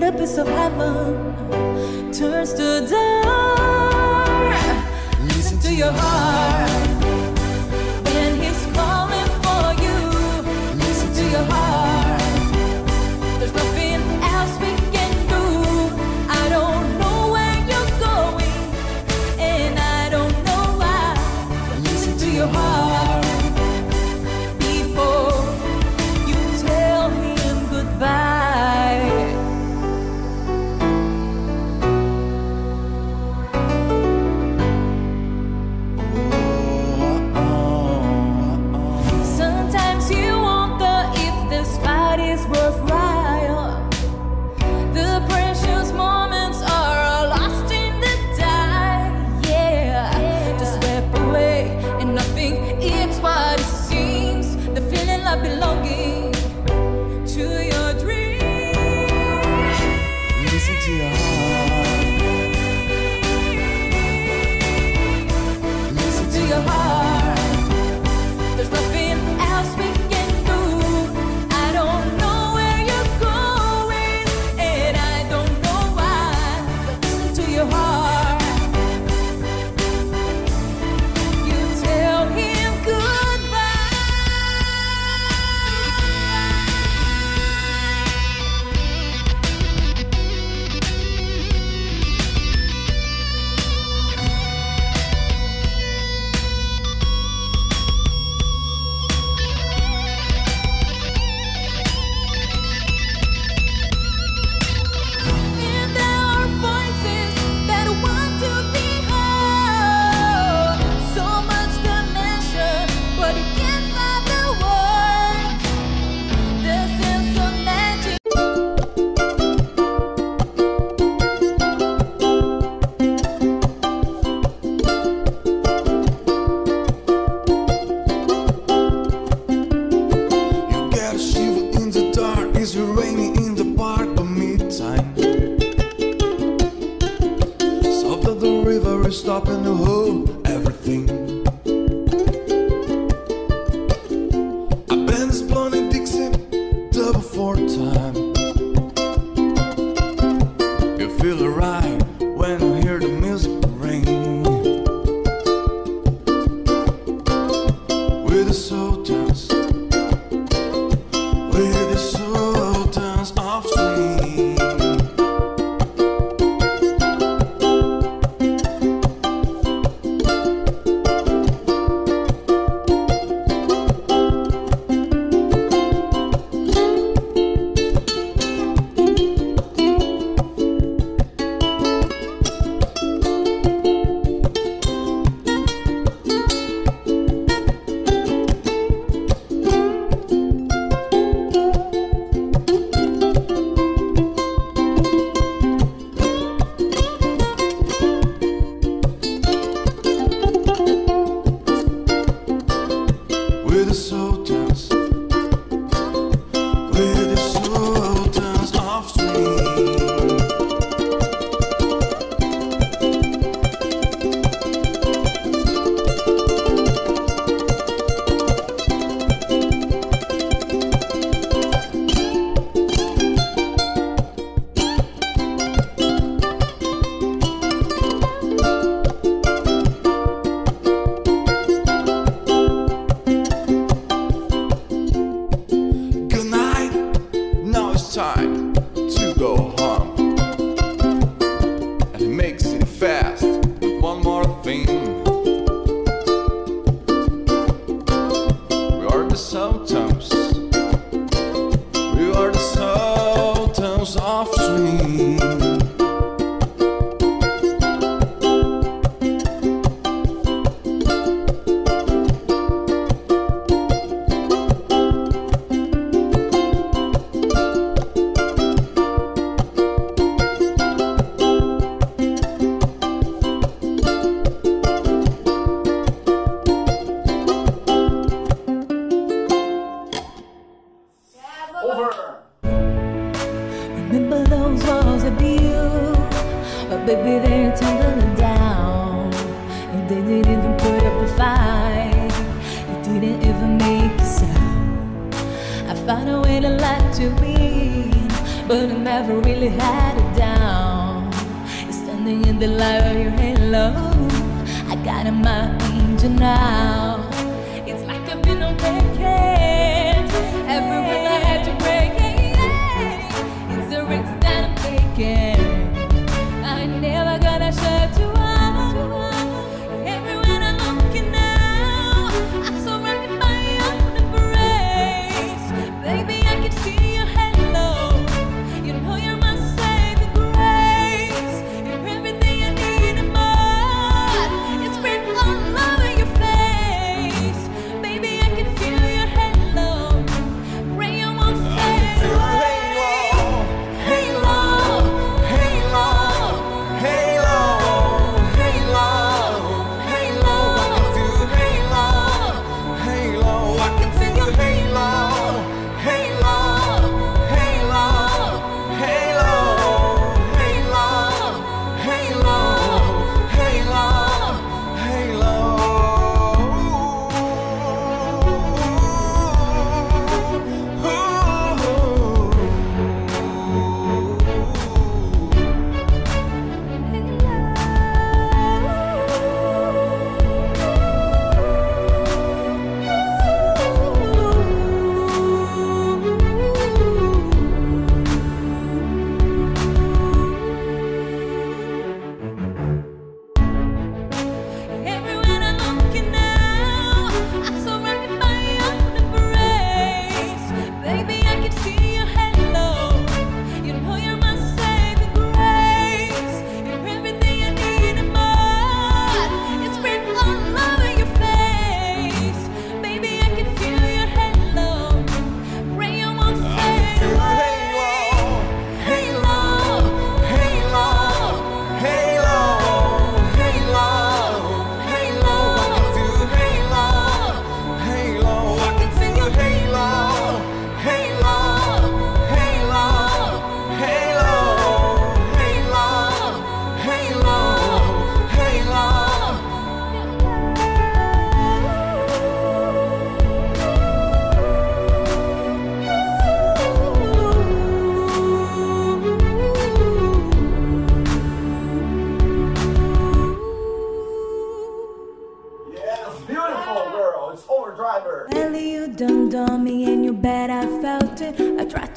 that abyss of heaven turns to dark. Listen to your heart.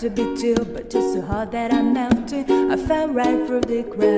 to be too, but just so hard that I melted. I fell right through the ground.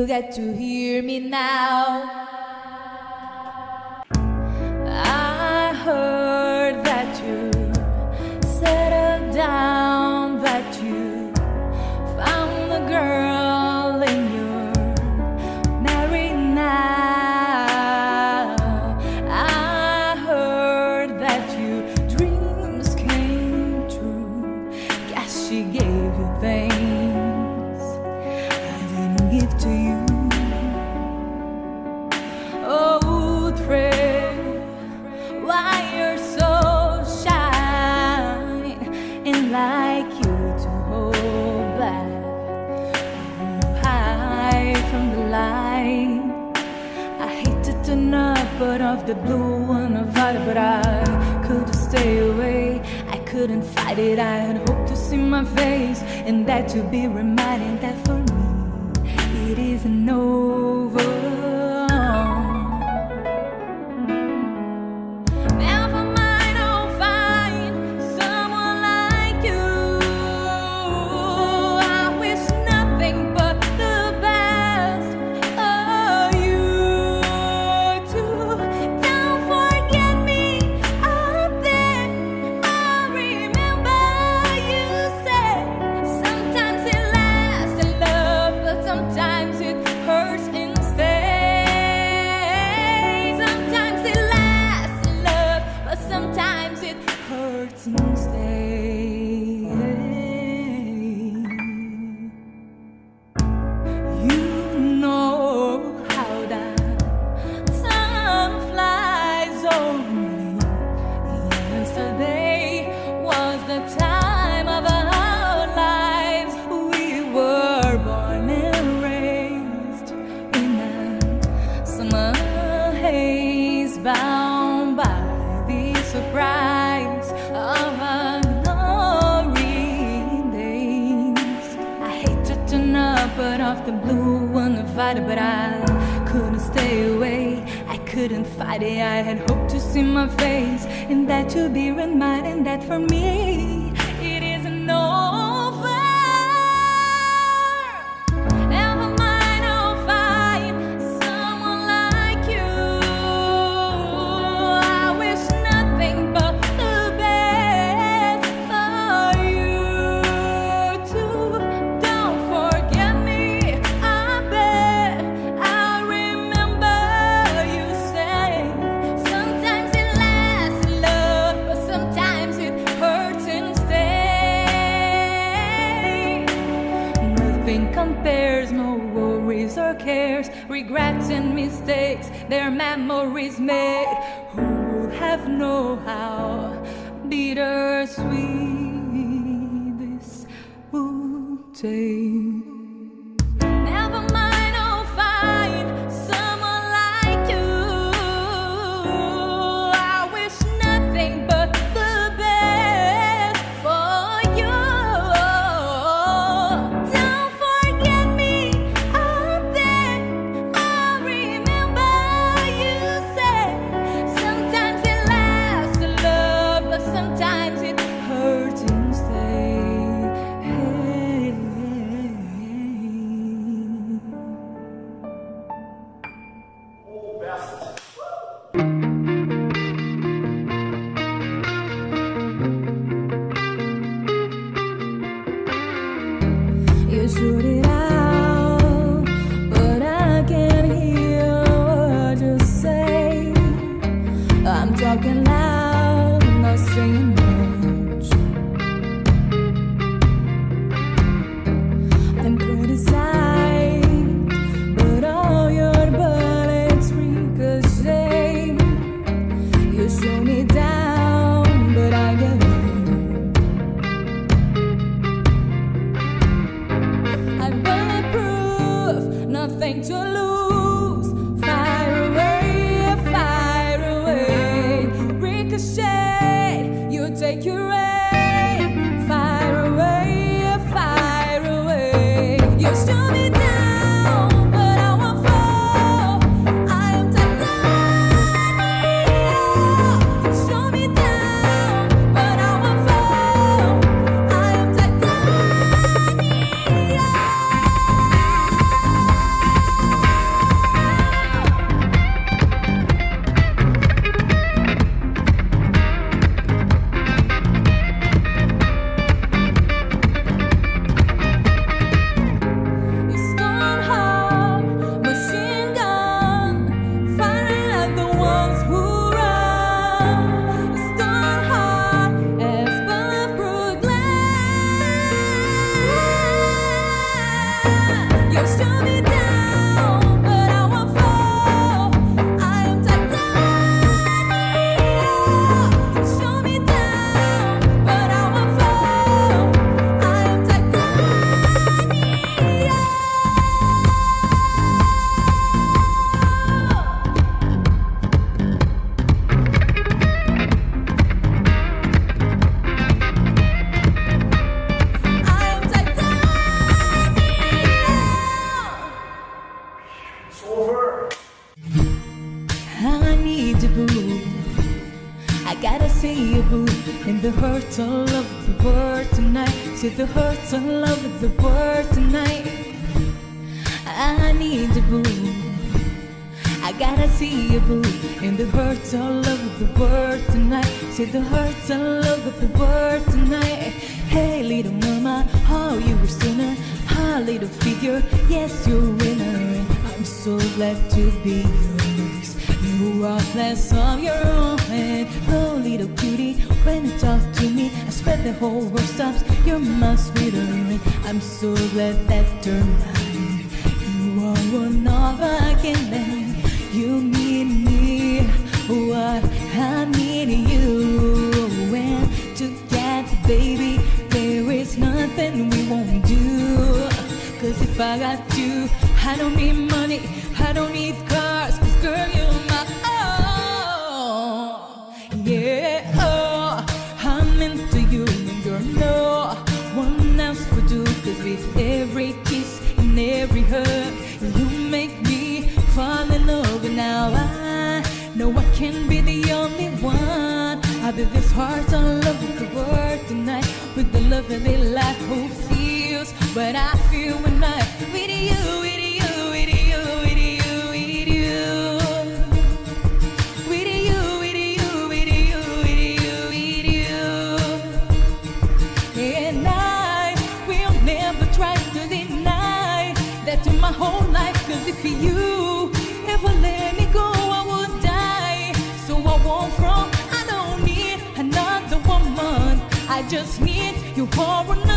You get to hear me now. the blue one of violet, but I couldn't stay away. I couldn't fight it. I had hoped to see my face, and that to be reminded that for me it isn't over. Friday I had hoped to see my face, and that to be reminded that for me. You shoot In the hurt all of the world tonight. See the hurt all of the world tonight. I need a boo. I gotta see you, boo. In the hurt all of the world tonight. See the hurt all over the world tonight. Hey, little mama, how you were sooner? How little figure, yes, you're a winner. I'm so glad to be yours. You are blessed of your own hand. Oh, little cutie, when you talk to me, I swear the whole world stops. You're my sweetheart. I'm so glad that turned mine. You are one of a kind. You need me, what I need you. And together, baby, there is nothing we won't do. Cause if I got you, I don't need money, I don't need cars. Cause girl, you're every hug, you make me fall in love. And now I know I can be the only one. I did this heart all over the world tonight with the love of a life who feels what I feel when I just need you all or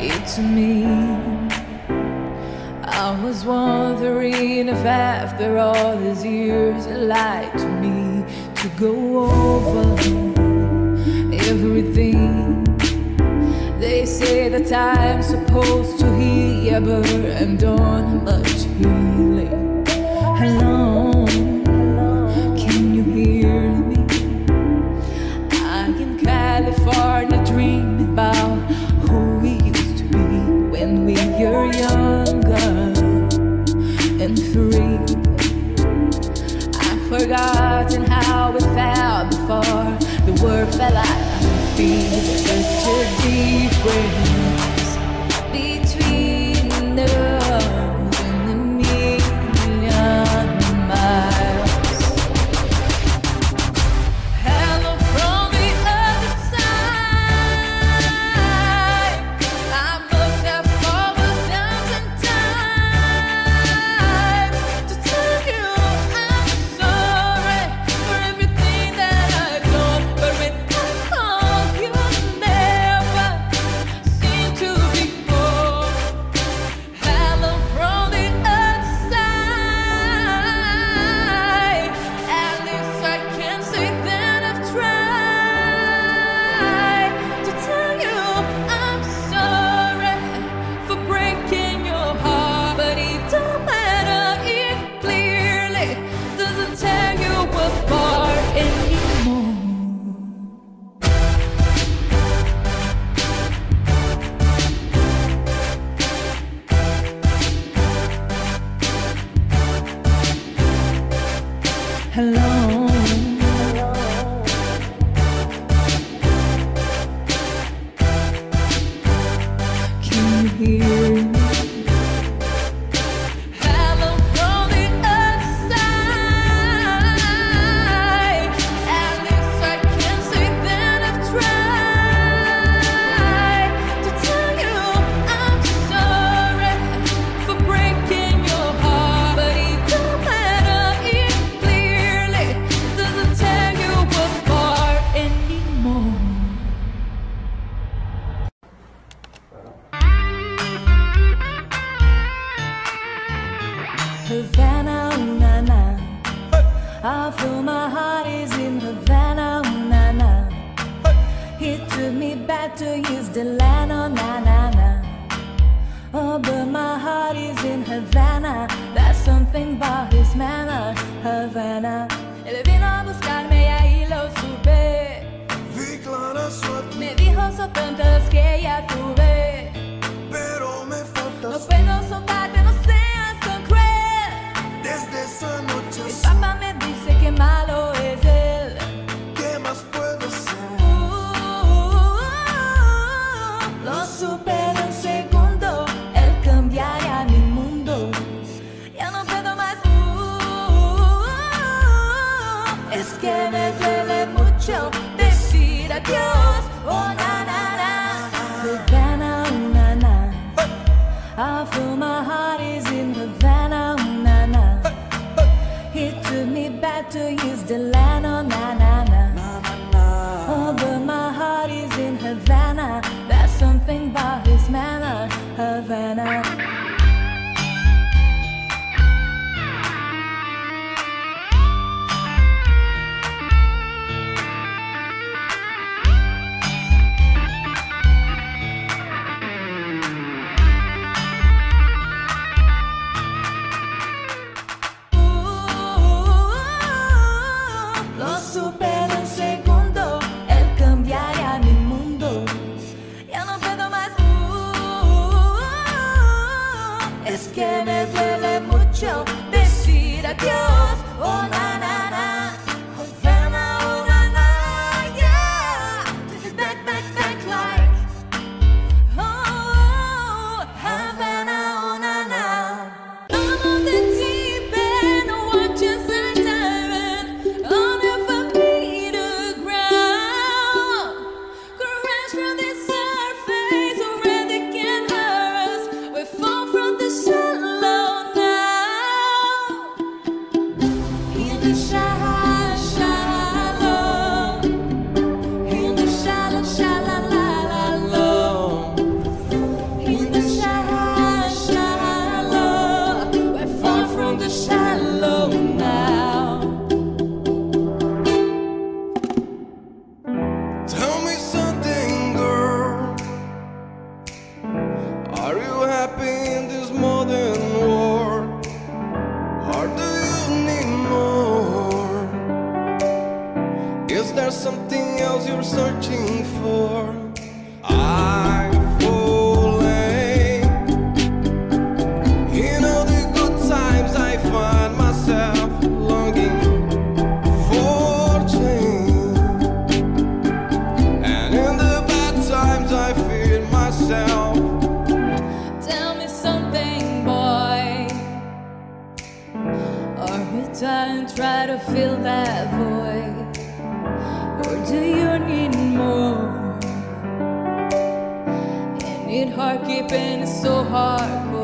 you to me. I was wondering if after all these years you lied to me to go over everything. They say that I'm supposed to hear, but I'm done much healing. Hello. heart and how it fell before the word fell out of my feet. Such a deep way. You. Keeping it so hardcore.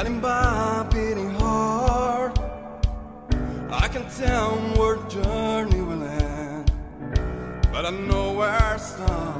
Guiding by a beating heart I can tell where the journey will end But I know where to start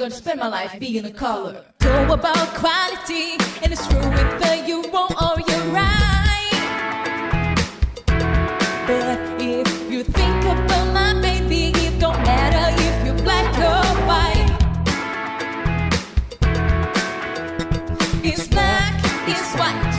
gonna spend my life being a caller. Go about quality, and it's true whether you wrong or you're right. But if you think about my baby, it don't matter if you're black or white. It's black, it's white.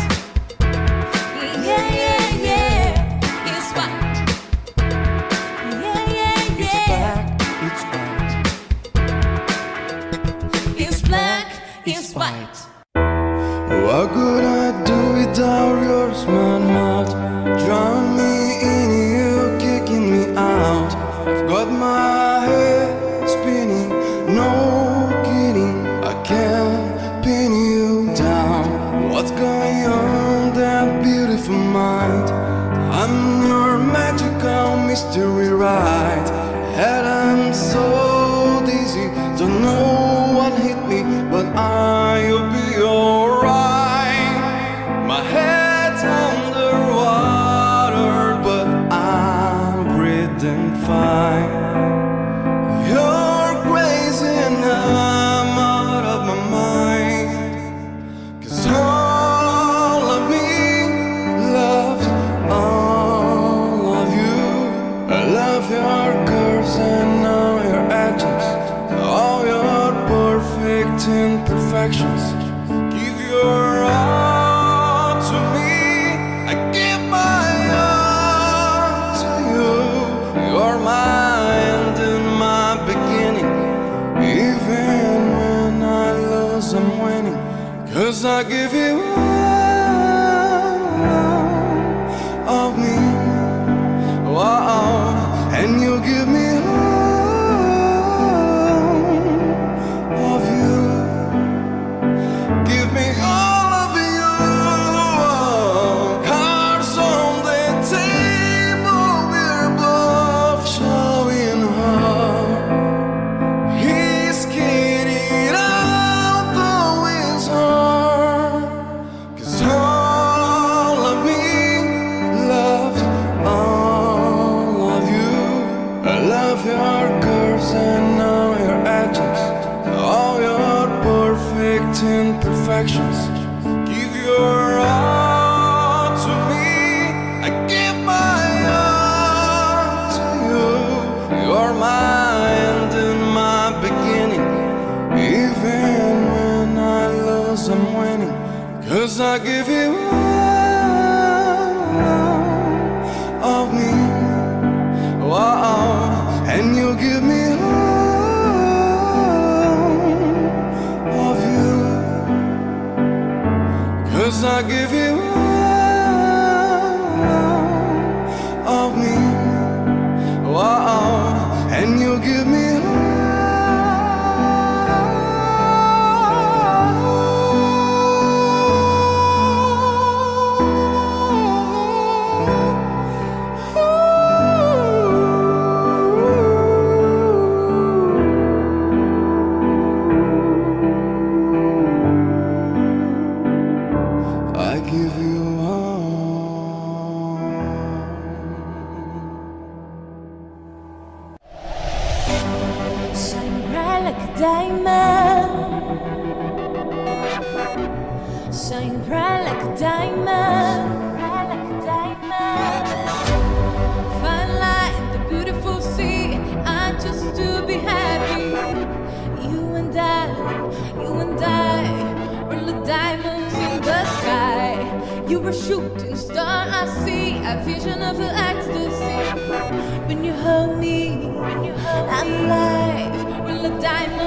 Alive.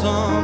song.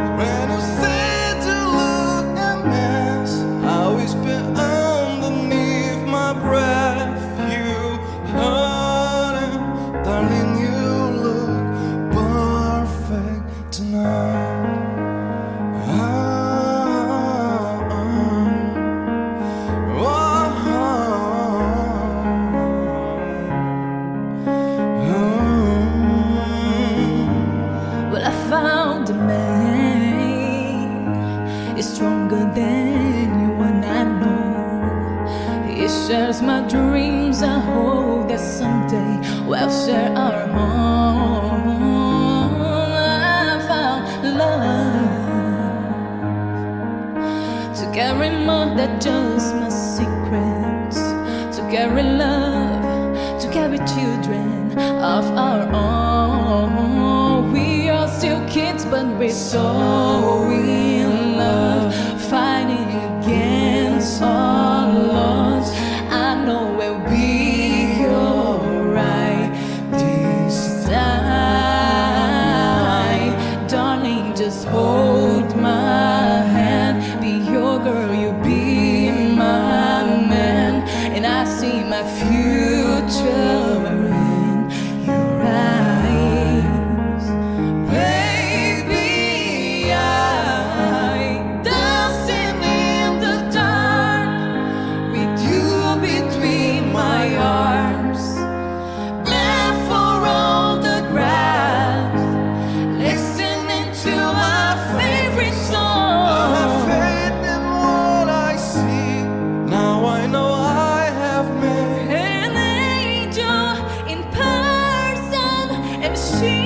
And